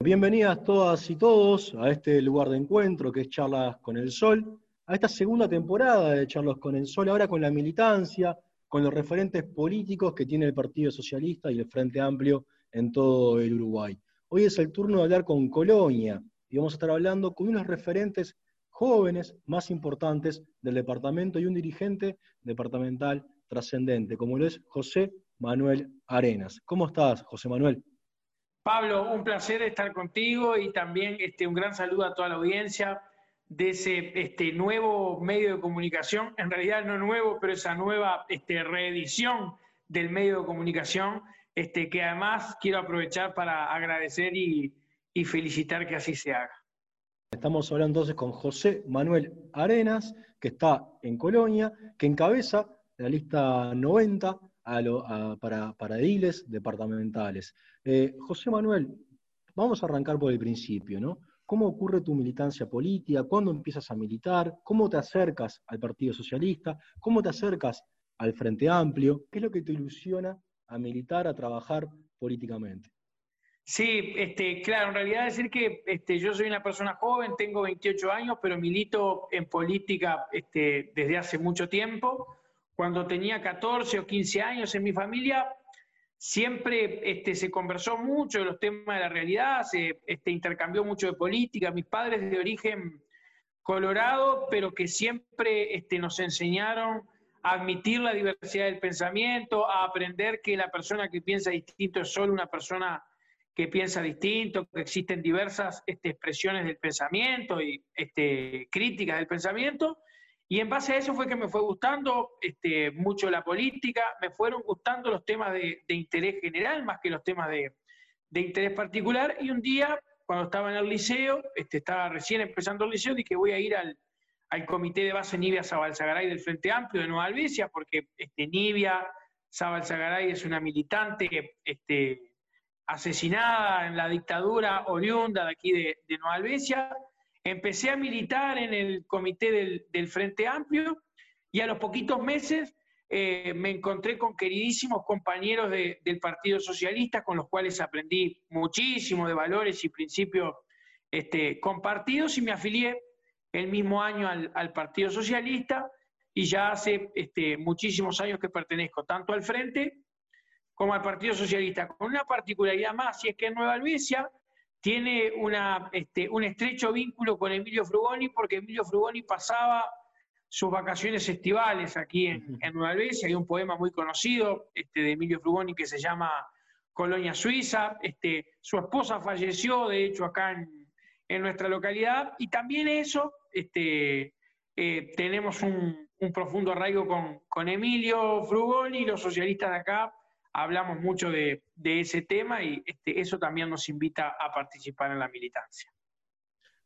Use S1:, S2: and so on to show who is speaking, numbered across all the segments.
S1: Bienvenidas todas y todos a este lugar de encuentro que es Charlas con el Sol, a esta segunda temporada de Charlas con el Sol, ahora con la militancia, con los referentes políticos que tiene el Partido Socialista y el Frente Amplio en todo el Uruguay. Hoy es el turno de hablar con Colonia y vamos a estar hablando con unos referentes jóvenes más importantes del departamento y un dirigente departamental trascendente, como lo es José Manuel Arenas. ¿Cómo estás, José Manuel?
S2: Pablo, un placer estar contigo y también este, un gran saludo a toda la audiencia de ese este, nuevo medio de comunicación, en realidad no nuevo, pero esa nueva este, reedición del medio de comunicación, este, que además quiero aprovechar para agradecer y, y felicitar que así se haga.
S1: Estamos hablando entonces con José Manuel Arenas, que está en Colonia, que encabeza la lista 90 para, para ediles departamentales. Eh, José Manuel, vamos a arrancar por el principio, ¿no? ¿Cómo ocurre tu militancia política? ¿Cuándo empiezas a militar? ¿Cómo te acercas al Partido Socialista? ¿Cómo te acercas al Frente Amplio? ¿Qué es lo que te ilusiona a militar, a trabajar políticamente?
S2: Sí, este, claro, en realidad decir que este, yo soy una persona joven, tengo 28 años, pero milito en política este, desde hace mucho tiempo cuando tenía 14 o 15 años en mi familia, siempre este, se conversó mucho de los temas de la realidad, se este, intercambió mucho de política. Mis padres de origen colorado, pero que siempre este, nos enseñaron a admitir la diversidad del pensamiento, a aprender que la persona que piensa distinto es solo una persona que piensa distinto, que existen diversas este, expresiones del pensamiento y este, críticas del pensamiento, y en base a eso fue que me fue gustando este, mucho la política, me fueron gustando los temas de, interés general más que los temas de, interés particular. Y un día, cuando estaba en el liceo, este, estaba recién empezando el liceo, dije voy a ir al, comité de base Nibia Zabalzagaray del Frente Amplio de Nueva Albesia, porque este, Nibia Zabalzagaray es una militante este, asesinada en la dictadura oriunda de aquí de, de Nueva Albesia Empecé a militar en el comité del, Frente Amplio y a los poquitos meses eh, me encontré con queridísimos compañeros del Partido Socialista con los cuales aprendí muchísimo de valores y principios este, compartidos y me afilié el mismo año al, Partido Socialista y ya hace este, muchísimos años que pertenezco tanto al Frente como al Partido Socialista, con una particularidad más, y es que en Nueva Albesia tiene una, este, un estrecho vínculo con Emilio Frugoni, porque Emilio Frugoni pasaba sus vacaciones estivales aquí en, Nueva Albesia. Hay un poema muy conocido este, de Emilio Frugoni que se llama Colonia Suiza. Este, su esposa falleció, de hecho, acá en, nuestra localidad. Y también eso, este, eh, tenemos un, profundo arraigo con, con Emilio Frugoni, los socialistas de acá hablamos mucho de, ese tema y este, eso también nos invita a participar en la militancia.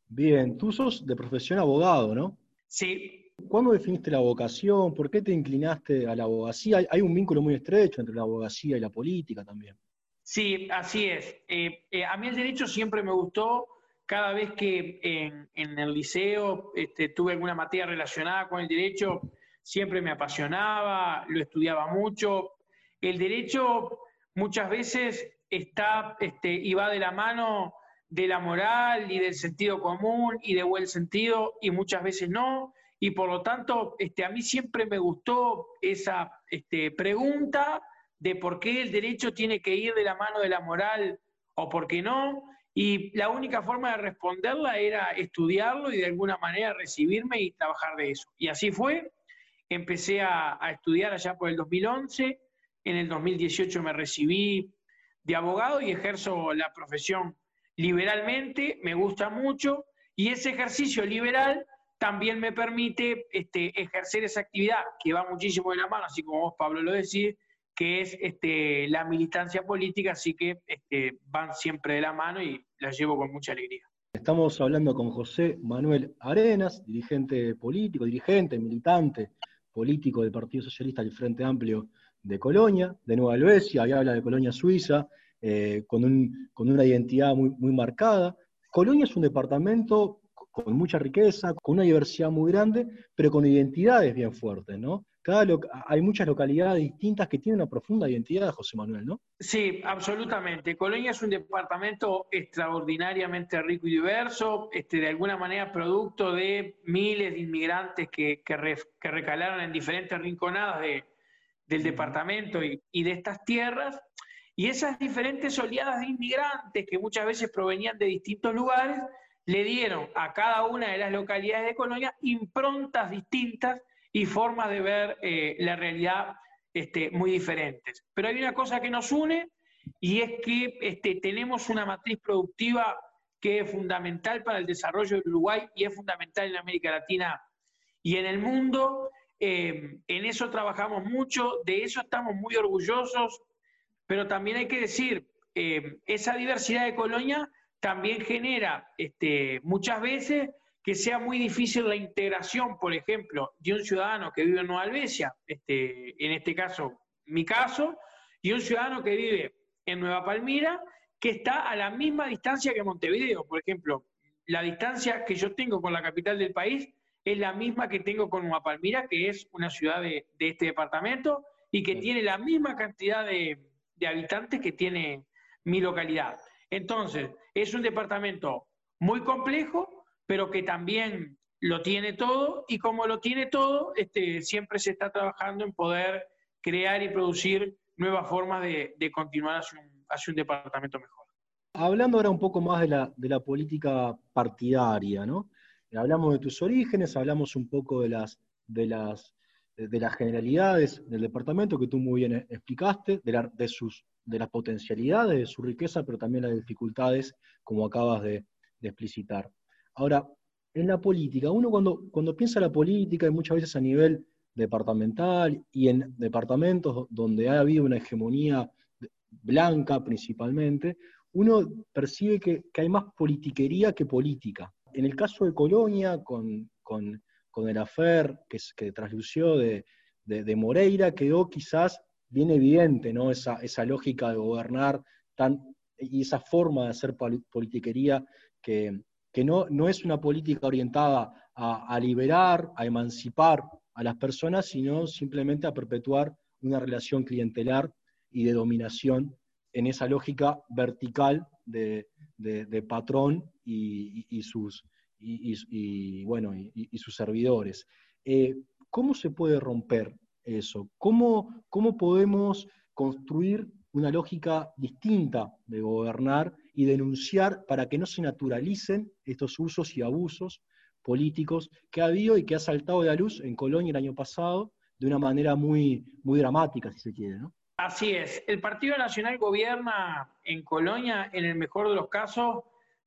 S1: Bien, tú sos de profesión abogado, ¿no?
S2: Sí.
S1: ¿Cuándo definiste la vocación? ¿Por qué te inclinaste a la abogacía? Hay, un vínculo muy estrecho entre la abogacía y la política también.
S2: Sí, así es. Eh, eh, a mí el derecho siempre me gustó. Cada vez que en, el liceo este, tuve alguna materia relacionada con el derecho, siempre me apasionaba, lo estudiaba mucho el derecho muchas veces está este, y va de la mano de la moral y del sentido común y de buen sentido y muchas veces no. Y por lo tanto, este, a mí siempre me gustó esa este, pregunta de por qué el derecho tiene que ir de la mano de la moral o por qué no. Y la única forma de responderla era estudiarlo y de alguna manera recibirme y trabajar de eso. Y así fue. Empecé a, a estudiar allá por el 2011 en el 2018 me recibí de abogado y ejerzo la profesión liberalmente, me gusta mucho y ese ejercicio liberal también me permite este, ejercer esa actividad que va muchísimo de la mano, así como vos, Pablo, lo decís, que es este, la militancia política, así que este, van siempre de la mano y la llevo con mucha alegría.
S1: Estamos hablando con José Manuel Arenas, dirigente político, dirigente, militante político del Partido Socialista del Frente Amplio de Colonia, de Nueva Helvecia, y habla de Colonia Suiza, eh, con, una identidad muy, muy marcada. Colonia es un departamento con mucha riqueza, con una diversidad muy grande, pero con identidades bien fuertes, ¿no? cada hay muchas localidades distintas que tienen una profunda identidad, José Manuel, ¿no?
S2: Sí, absolutamente. Colonia es un departamento extraordinariamente rico y diverso, este, de alguna manera producto de miles de inmigrantes que, que, recalaron en diferentes rinconadas del departamento y, de estas tierras. Y esas diferentes oleadas de inmigrantes que muchas veces provenían de distintos lugares, le dieron a cada una de las localidades de Colonia improntas distintas y formas de ver eh, la realidad este, muy diferentes. Pero hay una cosa que nos une y es que este, tenemos una matriz productiva que es fundamental para el desarrollo de Uruguay y es fundamental en América Latina y en el mundo. Eh, en eso trabajamos mucho, de eso estamos muy orgullosos, pero también hay que decir, eh, esa diversidad de colonia también genera este, muchas veces que sea muy difícil la integración, por ejemplo, de un ciudadano que vive en Nueva Albesia, este, en este caso, mi caso, y un ciudadano que vive en Nueva Palmira, que está a la misma distancia que Montevideo. Por ejemplo, la distancia que yo tengo con la capital del país es la misma que tengo con Palmira, que es una ciudad de, este departamento y que tiene la misma cantidad de, de habitantes que tiene mi localidad. Entonces, es un departamento muy complejo, pero que también lo tiene todo y como lo tiene todo, este, siempre se está trabajando en poder crear y producir nuevas formas de, continuar hacia un, departamento mejor.
S1: Hablando ahora un poco más de la, de la política partidaria, ¿no? Hablamos de tus orígenes, hablamos un poco de las, de las, de las generalidades del departamento que tú muy bien explicaste, de, las potencialidades, de su riqueza, pero también las dificultades, como acabas de, de explicitar. Ahora, en la política, uno cuando, cuando piensa la política, y muchas veces a nivel departamental y en departamentos donde ha habido una hegemonía blanca principalmente, uno percibe que, hay más politiquería que política. En el caso de Colonia, con, el afer que, que traslució de, Moreira, quedó quizás bien evidente ¿no? esa, esa lógica de gobernar y esa forma de hacer politiquería que, que no, no es una política orientada a, liberar, a emancipar a las personas, sino simplemente a perpetuar una relación clientelar y de dominación en esa lógica vertical de, patrón y, sus, y, bueno, y, sus servidores. Eh, ¿Cómo se puede romper eso? ¿Cómo, ¿Cómo podemos construir una lógica distinta de gobernar y denunciar para que no se naturalicen estos usos y abusos políticos que ha habido y que ha saltado de la luz en Colonia el año pasado de una manera muy, muy dramática, si se quiere. ¿no?
S2: Así es. El Partido Nacional gobierna en Colonia, en el mejor de los casos,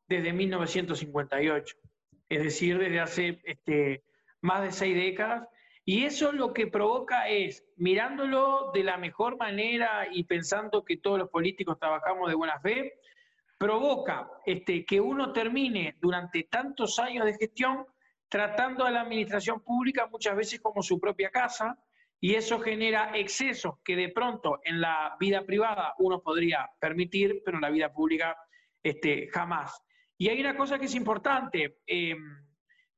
S2: desde 1958. Es decir, desde hace este, más de seis décadas. Y eso lo que provoca es, mirándolo de la mejor manera y pensando que todos los políticos trabajamos de buena fe, provoca este, que uno termine durante tantos años de gestión tratando a la administración pública muchas veces como su propia casa y eso genera excesos que de pronto en la vida privada uno podría permitir, pero en la vida pública este, jamás. Y hay una cosa que es importante. Em,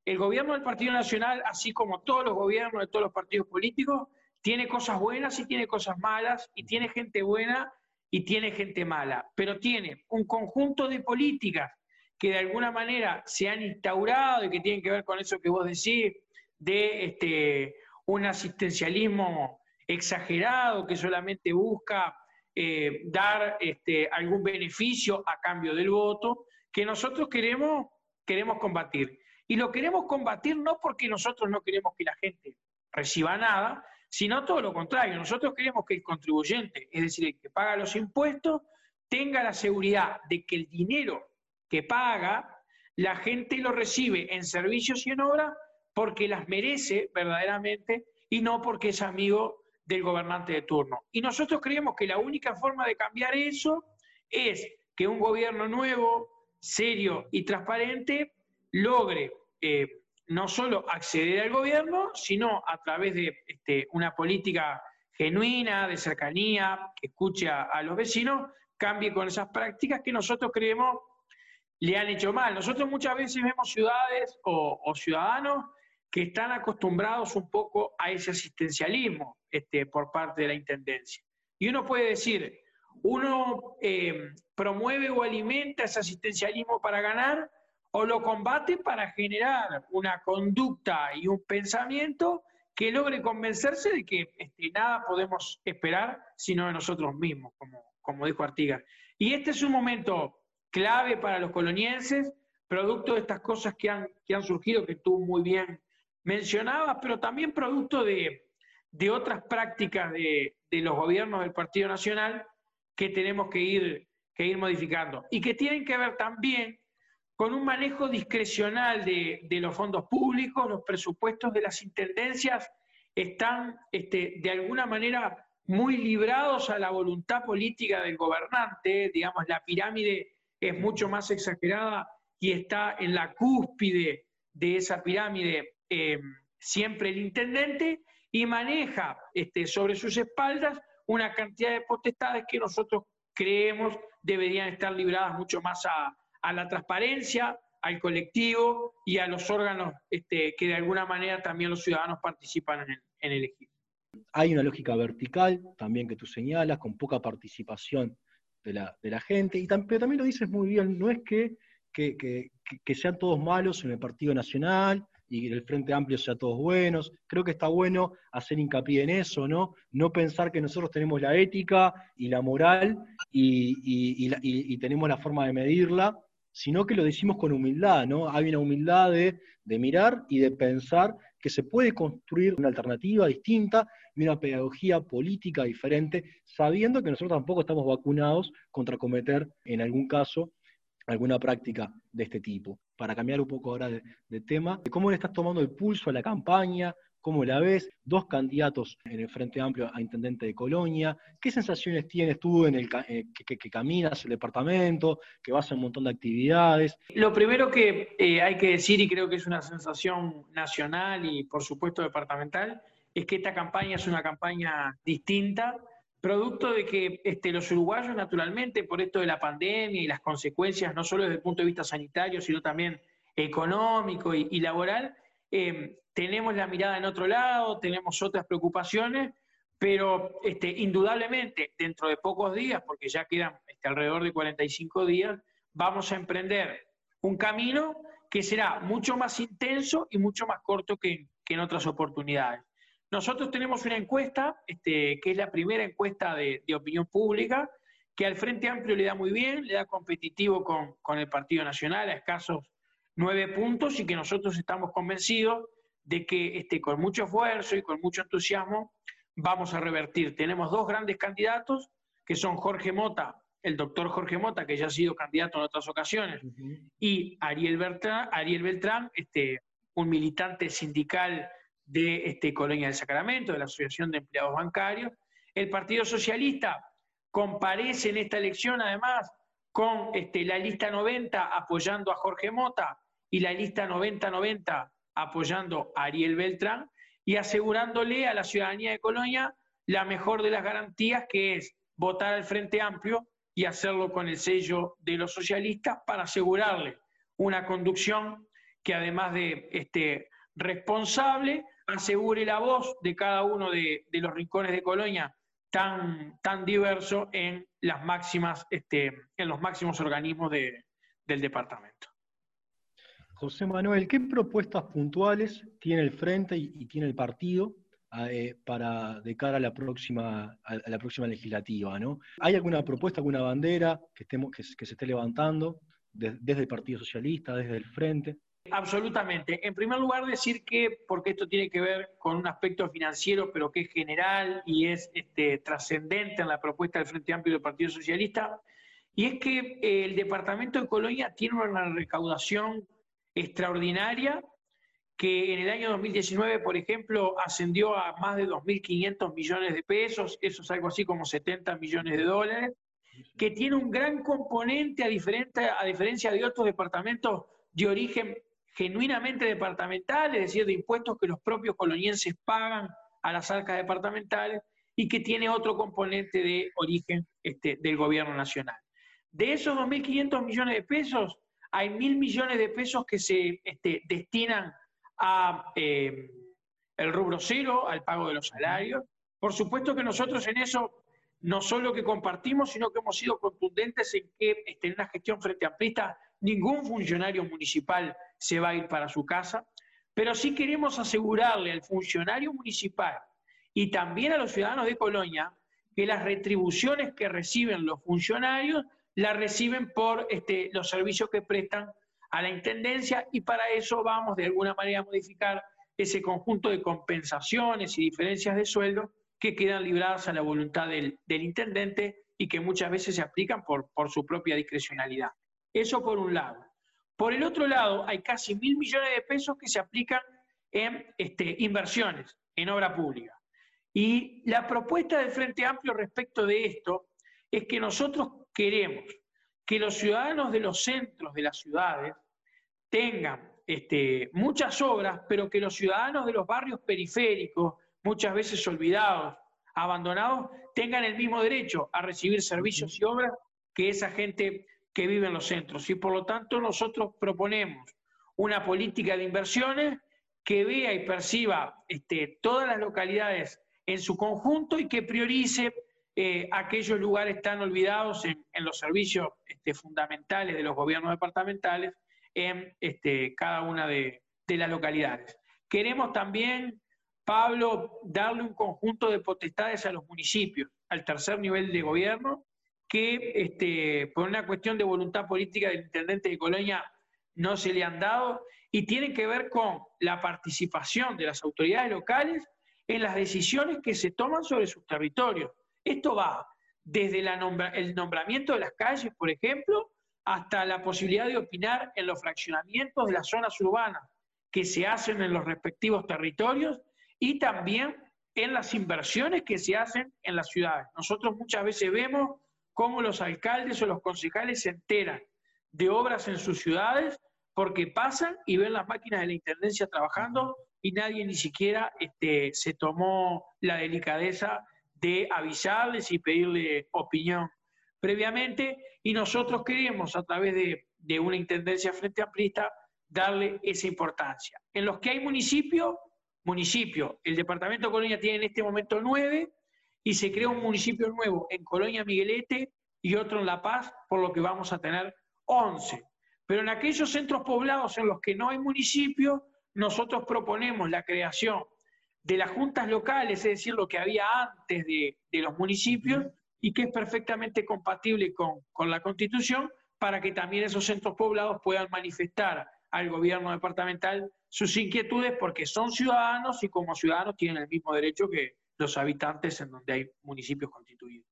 S2: el gobierno del Partido Nacional, así como todos los gobiernos de todos los partidos políticos, tiene cosas buenas y tiene cosas malas y tiene gente buena y tiene gente mala, pero tiene un conjunto de políticas que de alguna manera se han instaurado y que tienen que ver con eso que vos decís, de este, un asistencialismo exagerado que solamente busca eh, dar este, algún beneficio a cambio del voto, que nosotros queremos, queremos combatir. Y lo queremos combatir no porque nosotros no queremos que la gente reciba nada, sino todo lo contrario. Nosotros queremos que el contribuyente, es decir, el que paga los impuestos, tenga la seguridad de que el dinero que paga, la gente lo recibe en servicios y en obras porque las merece verdaderamente y no porque es amigo del gobernante de turno. Y nosotros creemos que la única forma de cambiar eso es que un gobierno nuevo, serio y transparente logre eh, no solo acceder al gobierno, sino a través de este, una política genuina, de cercanía, que escuche a, los vecinos, cambie con esas prácticas que nosotros creemos le han hecho mal. Nosotros muchas veces vemos ciudades o, ciudadanos que están acostumbrados un poco a ese asistencialismo este, por parte de la Intendencia. Y uno puede decir, uno eh, promueve o alimenta ese asistencialismo para ganar o lo combate para generar una conducta y un pensamiento que logre convencerse de que este, nada podemos esperar sino de nosotros mismos, como, como dijo Artigas. Y este es un momento clave para los colonienses, producto de estas cosas que han, que han surgido, que tú muy bien mencionabas, pero también producto de, de otras prácticas de, de, los gobiernos del Partido Nacional que tenemos que ir, que ir modificando. Y que tienen que ver también con un manejo discrecional de, de los fondos públicos, los presupuestos de las intendencias están este, de alguna manera muy librados a la voluntad política del gobernante, digamos, la pirámide es mucho más exagerada y está en la cúspide de esa pirámide eh, siempre el intendente y maneja este, sobre sus espaldas una cantidad de potestades que nosotros creemos deberían estar libradas mucho más a, la transparencia, al colectivo y a los órganos este, que de alguna manera también los ciudadanos participan en, en elegir.
S1: Hay una lógica vertical también que tú señalas, con poca participación de la, gente, y pero también lo dices muy bien, no es que, que, sean todos malos en el Partido Nacional y el Frente Amplio sea todos buenos, creo que está bueno hacer hincapié en eso, ¿no? No pensar que nosotros tenemos la ética y la moral y, tenemos la forma de medirla, sino que lo decimos con humildad, ¿no? Hay una humildad de, de mirar y de pensar que se puede construir una alternativa distinta y una pedagogía política diferente, sabiendo que nosotros tampoco estamos vacunados contra cometer, en algún caso, alguna práctica de este tipo. Para cambiar un poco ahora de, de tema, ¿cómo le estás tomando el pulso a la campaña? ¿Cómo la ves? Dos candidatos en el Frente Amplio a Intendente de Colonia. ¿Qué sensaciones tienes tú en el eh, que, caminas el departamento, que vas a un montón de actividades?
S2: Lo primero que eh, hay que decir, y creo que es una sensación nacional y por supuesto departamental, es que esta campaña es una campaña distinta, producto de que este, los uruguayos naturalmente, por esto de la pandemia y las consecuencias, no solo desde el punto de vista sanitario, sino también económico y, laboral, eh, tenemos la mirada en otro lado, tenemos otras preocupaciones, pero este, indudablemente dentro de pocos días, porque ya quedan este, alrededor de 45 días, vamos a emprender un camino que será mucho más intenso y mucho más corto que, en otras oportunidades. Nosotros tenemos una encuesta, este, que es la primera encuesta de, opinión pública, que al Frente Amplio le da muy bien, le da competitivo con, con el Partido Nacional a escasos nueve puntos y que nosotros estamos convencidos de que este, con mucho esfuerzo y con mucho entusiasmo vamos a revertir. Tenemos dos grandes candidatos, que son Jorge Mota, el doctor Jorge Mota, que ya ha sido candidato en otras ocasiones, y Ariel Beltrán, Ariel Beltrán este, un militante sindical de este, Colonia del Sacramento, de la Asociación de Empleados Bancarios. El Partido Socialista comparece en esta elección, además, con este, la lista 90 apoyando a Jorge Mota y la lista 90-90 apoyando a Ariel Beltrán y asegurándole a la ciudadanía de Colonia la mejor de las garantías, que es votar al Frente Amplio y hacerlo con el sello de los socialistas para asegurarle una conducción que además de este, responsable, asegure la voz de cada uno de, los rincones de Colonia tan, tan diverso en, las máximas, este, en los máximos organismos del departamento.
S1: José Manuel, ¿qué propuestas puntuales tiene el Frente y, tiene el partido eh, para de cara a la próxima, a la próxima legislativa? ¿no? ¿Hay alguna propuesta, alguna bandera que, estemos, que, se esté levantando desde el Partido Socialista, desde el Frente?
S2: Absolutamente. En primer lugar, decir que, porque esto tiene que ver con un aspecto financiero, pero que es general y es este, trascendente en la propuesta del Frente Amplio del Partido Socialista, y es que eh, el Departamento de Colonia tiene una recaudación extraordinaria que en el año 2019, por ejemplo, ascendió a más de 2.500 millones de pesos, eso es algo así como 70 millones de dólares, que tiene un gran componente a, a diferencia de otros departamentos de origen genuinamente departamental, es decir, de impuestos que los propios colonienses pagan a las arcas departamentales y que tiene otro componente de origen este, del gobierno nacional. De esos 2.500 millones de pesos, hay mil millones de pesos que se este, destinan a eh, el rubro cero, al pago de los salarios. Por supuesto que nosotros en eso no solo que compartimos, sino que hemos sido contundentes en que este, en una gestión frente amplista ningún funcionario municipal se va a ir para su casa, pero sí queremos asegurarle al funcionario municipal y también a los ciudadanos de Colonia que las retribuciones que reciben los funcionarios las reciben por este, los servicios que prestan a la Intendencia y para eso vamos de alguna manera a modificar ese conjunto de compensaciones y diferencias de sueldo que quedan libradas a la voluntad del, intendente y que muchas veces se aplican por, por su propia discrecionalidad. Eso por un lado. Por el otro lado, hay casi mil millones de pesos que se aplican en este, inversiones, en obra pública. Y la propuesta del Frente Amplio respecto de esto es que nosotros queremos que los ciudadanos de los centros de las ciudades tengan este, muchas obras, pero que los ciudadanos de los barrios periféricos, muchas veces olvidados, abandonados, tengan el mismo derecho a recibir servicios y obras que esa gente que vive en los centros. Y por lo tanto nosotros proponemos una política de inversiones que vea y perciba este, todas las localidades en su conjunto y que priorice eh, aquellos lugares tan olvidados en, los servicios este, fundamentales de los gobiernos departamentales en este, cada una de, de las localidades. Queremos también Pablo, darle un conjunto de potestades a los municipios, al tercer nivel de gobierno, que este, por una cuestión de voluntad política del intendente de Colonia no se le han dado y tienen que ver con la participación de las autoridades locales en las decisiones que se toman sobre sus territorios. Esto va desde el nombramiento de las calles, por ejemplo, hasta la posibilidad de opinar en los fraccionamientos de las zonas urbanas que se hacen en los respectivos territorios y también en las inversiones que se hacen en las ciudades. Nosotros muchas veces vemos cómo los alcaldes o los concejales se enteran de obras en sus ciudades porque pasan y ven las máquinas de la Intendencia trabajando y nadie ni siquiera este, se tomó la delicadeza de avisarles y pedirle opinión previamente y nosotros queremos a través de, de una Intendencia frente amplista darle esa importancia. En los que hay municipios municipio. El departamento de Colonia tiene en este momento nueve y se crea un municipio nuevo en Colonia Miguelete y otro en La Paz, por lo que vamos a tener once. Pero en aquellos centros poblados en los que no hay municipio, nosotros proponemos la creación de las juntas locales, es decir, lo que había antes de, los municipios y que es perfectamente compatible con, con la Constitución para que también esos centros poblados puedan manifestar al gobierno departamental sus inquietudes porque son ciudadanos y como ciudadanos tienen el mismo derecho que los habitantes en donde hay municipios constituidos.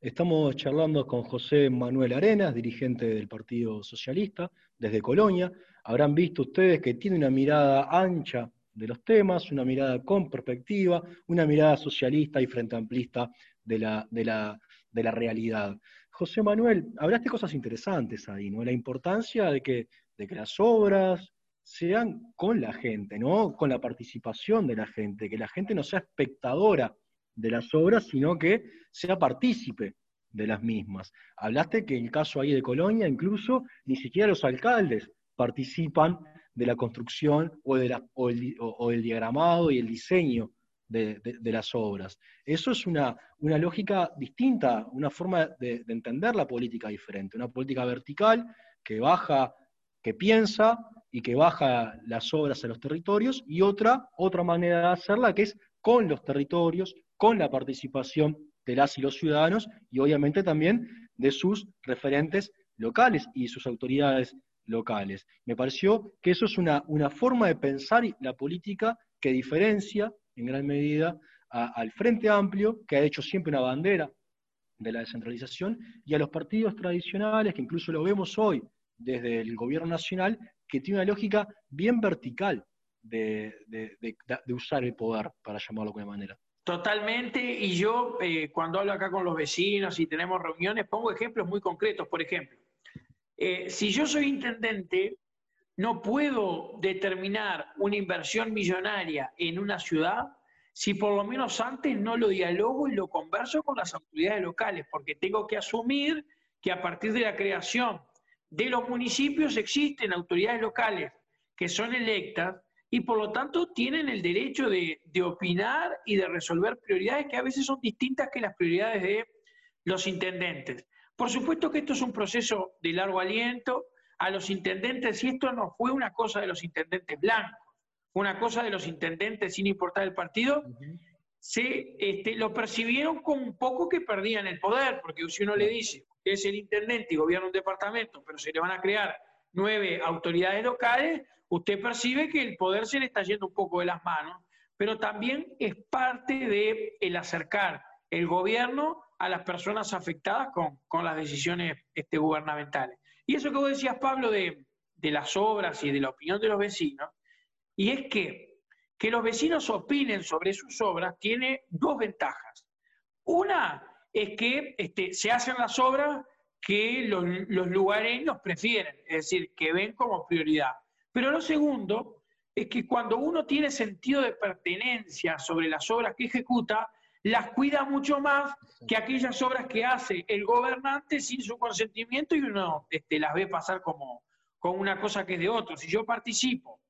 S1: Estamos charlando con José Manuel Arenas, dirigente del Partido Socialista, desde Colonia. Habrán visto ustedes que tiene una mirada ancha de los temas, una mirada con perspectiva, una mirada socialista y frente amplista de la, de la, de la realidad. José Manuel, hablaste cosas interesantes ahí, ¿no? La importancia de que, de que las obras, sean con la gente, ¿no? Con la participación de la gente, que la gente no sea espectadora de las obras, sino que sea partícipe de las mismas. Hablaste que en el caso ahí de Colonia, incluso ni siquiera los alcaldes participan de la construcción o, de diagramado y el diseño de, las obras. Eso es una, lógica distinta, una forma de entender la política diferente, una política vertical que baja, que piensa y que baja las obras a los territorios, y otra, otra manera de hacerla que es con los territorios, con la participación de las y los ciudadanos, y obviamente también de sus referentes locales y sus autoridades locales. Me pareció que eso es una, una forma de pensar la política que diferencia en gran medida al Frente Amplio, que ha hecho siempre una bandera de la descentralización, y a los partidos tradicionales, que incluso lo vemos hoy desde el gobierno nacional, que tiene una lógica bien vertical de, usar el poder, para llamarlo de alguna manera.
S2: Totalmente, y yo eh, cuando hablo acá con los vecinos y tenemos reuniones, pongo ejemplos muy concretos. Por ejemplo, eh, si yo soy intendente, no puedo determinar una inversión millonaria en una ciudad si por lo menos antes no lo dialogo y lo converso con las autoridades locales, porque tengo que asumir que a partir de la creación de los municipios existen autoridades locales que son electas y por lo tanto tienen el derecho de, de, opinar y de resolver prioridades que a veces son distintas que las prioridades de los intendentes. Por supuesto que esto es un proceso de largo aliento. A los intendentes, y esto no fue una cosa de los intendentes blancos, fue una cosa de los intendentes sin importar el partido, se este, lo percibieron como un poco que perdían el poder, porque si uno le dice que es el intendente y gobierna un departamento, pero se le van a crear nueve autoridades locales, usted percibe que el poder se le está yendo un poco de las manos, pero también es parte de el acercar el gobierno a las personas afectadas con, con las decisiones este, gubernamentales. Y eso que vos decías, Pablo, de, de las obras y de la opinión de los vecinos, y es que que los vecinos opinen sobre sus obras tiene dos ventajas. Una es que este, se hacen las obras que los, los lugareños prefieren, es decir, que ven como prioridad. Pero lo segundo es que cuando uno tiene sentido de pertenencia sobre las obras que ejecuta, las cuida mucho más que aquellas obras que hace el gobernante sin su consentimiento y uno este, las ve pasar como, como una cosa que es de otro. Si yo participo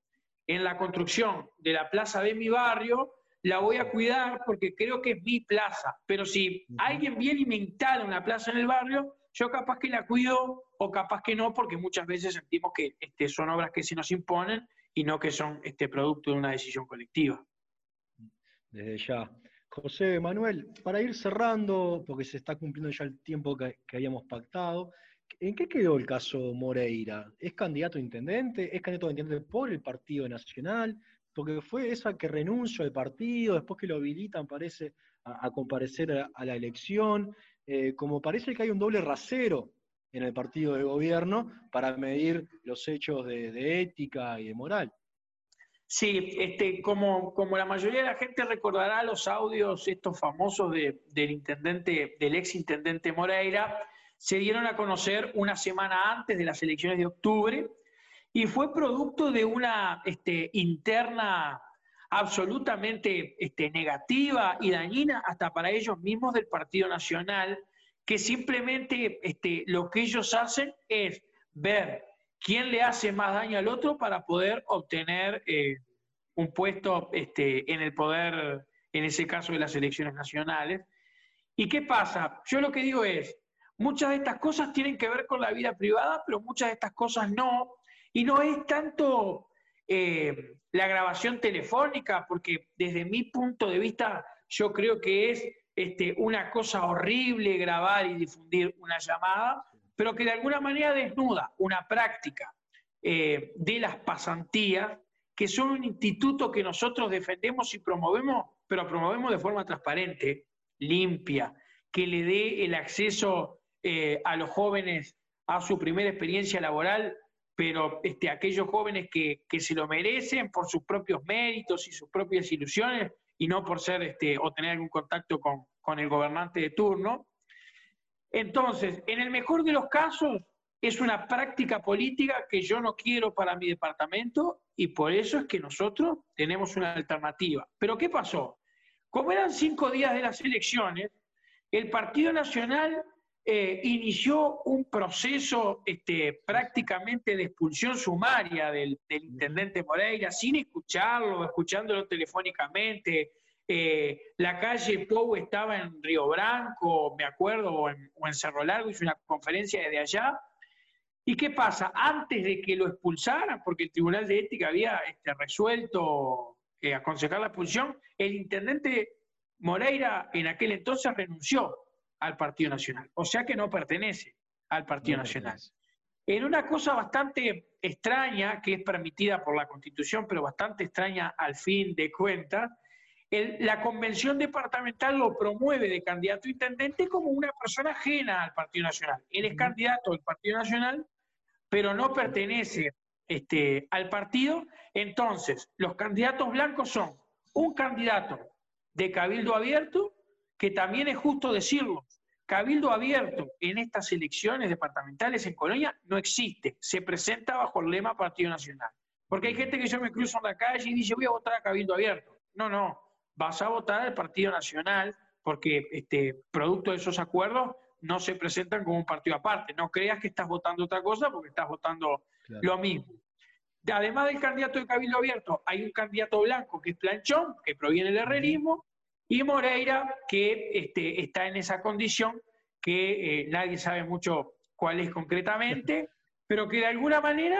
S2: en la construcción de la plaza de mi barrio, la voy a cuidar porque creo que es mi plaza. Pero si alguien viene y me instala una plaza en el barrio, yo capaz que la cuido o capaz que no, porque muchas veces sentimos que este, son obras que se nos imponen y no que son este, producto de una decisión colectiva.
S1: Desde ya. José Manuel, para ir cerrando, porque se está cumpliendo ya el tiempo que habíamos pactado, ¿En qué quedó el caso Moreira? ¿Es candidato a intendente? ¿Es candidato a intendente por el Partido Nacional? Porque fue esa que renunció al partido, después que lo habilitan, parece, a, comparecer a, la elección. Eh, como parece que hay un doble rasero en el partido de gobierno para medir los hechos de, ética y de moral.
S2: Sí, este, como, como la mayoría de la gente recordará los audios estos famosos del intendente, del ex intendente Moreira, se dieron a conocer una semana antes de las elecciones de octubre y fue producto de una este, interna absolutamente este, negativa y dañina hasta para ellos mismos del Partido Nacional, que simplemente este, lo que ellos hacen es ver quién le hace más daño al otro para poder obtener eh, un puesto en el poder, en ese caso de las elecciones nacionales. ¿Y qué pasa? Yo lo que digo es, Muchas de estas cosas tienen que ver con la vida privada, pero muchas de estas cosas no. Y no es tanto eh, la grabación telefónica, porque desde mi punto de vista yo creo que es este, una cosa horrible grabar y difundir una llamada, pero que de alguna manera desnuda una práctica eh, de las pasantías, que son un instituto que nosotros defendemos y promovemos, pero promovemos de forma transparente, limpia, que le dé el acceso eh, a los jóvenes a su primera experiencia laboral, pero este, aquellos jóvenes que, se lo merecen por sus propios méritos y sus propias ilusiones y no por ser este, o tener algún contacto con, con el gobernante de turno. Entonces, en el mejor de los casos, es una práctica política que yo no quiero para mi departamento y por eso es que nosotros tenemos una alternativa. Pero ¿qué pasó? Como eran cinco días de las elecciones, el Partido Nacional eh, inició un proceso este, prácticamente de expulsión sumaria del, intendente Moreira, sin escucharlo, escuchándolo telefónicamente. Eh, la calle Pou estaba en Río Branco, me acuerdo, o en, Cerro Largo, hizo una conferencia desde allá. ¿Y qué pasa? Antes de que lo expulsaran, porque el Tribunal de Ética había este, resuelto eh, aconsejar la expulsión, el intendente Moreira en aquel entonces renunció al Partido Nacional. O sea que no pertenece al Partido Nacional. En una cosa bastante extraña, que es permitida por la Constitución, pero bastante extraña al fin de cuentas, la convención departamental lo promueve de candidato a intendente como una persona ajena al Partido Nacional. Él es candidato al Partido Nacional, pero no pertenece este, al partido. Entonces, los candidatos blancos son un candidato de cabildo abierto, que también es justo decirlo, Cabildo abierto en estas elecciones departamentales en Colonia no existe. Se presenta bajo el lema Partido Nacional. Porque hay gente que yo me cruzo en la calle y dice voy a votar a Cabildo abierto. No, no. Vas a votar al Partido Nacional porque este, producto de esos acuerdos no se presentan como un partido aparte. No creas que estás votando otra cosa porque estás votando lo mismo. además del candidato de Cabildo Abierto, hay un candidato blanco que es Planchón, que proviene del herrerismo, y Moreira, que este, está en esa condición que eh, nadie sabe mucho cuál es concretamente, pero que de alguna manera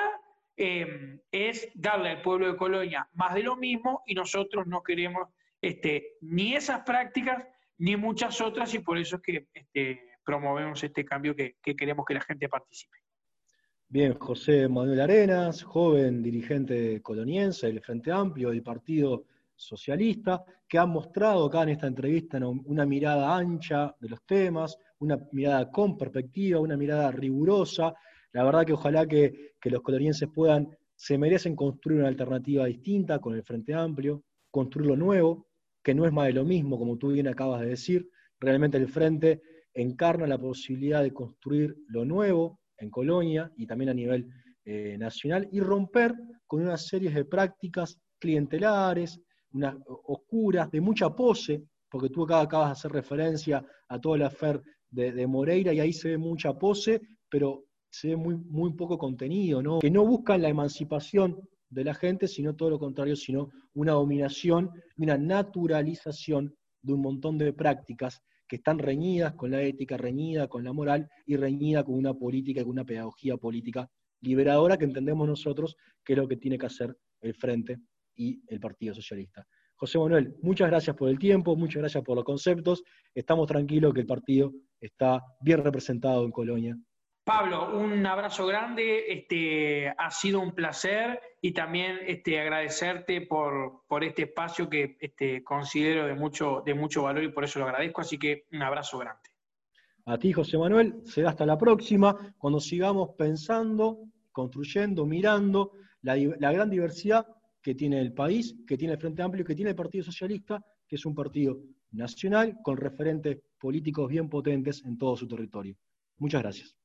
S2: em, es darle al pueblo de Colonia más de lo mismo y nosotros no queremos este, ni esas prácticas ni muchas otras y por eso es que este, promovemos este cambio que, queremos que la gente participe.
S1: Bien, José Manuel Arenas, joven dirigente coloniense del Frente Amplio del Partido Socialista, que ha mostrado acá en esta entrevista una mirada ancha de los temas, una mirada con perspectiva, una mirada rigurosa. La verdad que ojalá que, que los colonienses puedan, se merecen construir una alternativa distinta con el Frente Amplio, construir lo nuevo, que no es más de lo mismo, como tú bien acabas de decir. Realmente el Frente encarna la posibilidad de construir lo nuevo en Colonia y también a nivel eh, nacional y romper con una serie de prácticas clientelares, unas oscuras, de mucha pose, porque tú acá acabas de hacer referencia a toda la afer de, Moreira y ahí se ve mucha pose, pero se ve muy, muy poco contenido, ¿no? Que no buscan la emancipación de la gente, sino todo lo contrario, sino una dominación, una naturalización de un montón de prácticas que están reñidas con la ética, reñida con la moral y reñida con una política, con una pedagogía política liberadora que entendemos nosotros que es lo que tiene que hacer el Frente y el Partido Socialista. José Manuel, muchas gracias por el tiempo, muchas gracias por los conceptos. Estamos tranquilos que el partido está bien representado en Colonia
S2: Pablo, un abrazo grande, este, ha sido un placer y también este, agradecerte por, por este espacio que este, considero de mucho, de mucho valor y por eso lo agradezco, así que un abrazo grande.
S1: A ti, José Manuel, será hasta la próxima, cuando sigamos pensando, construyendo, mirando la, la gran diversidad que tiene el país, que tiene el Frente Amplio, que tiene el Partido Socialista, que es un partido nacional con referentes políticos bien potentes en todo su territorio. Muchas gracias.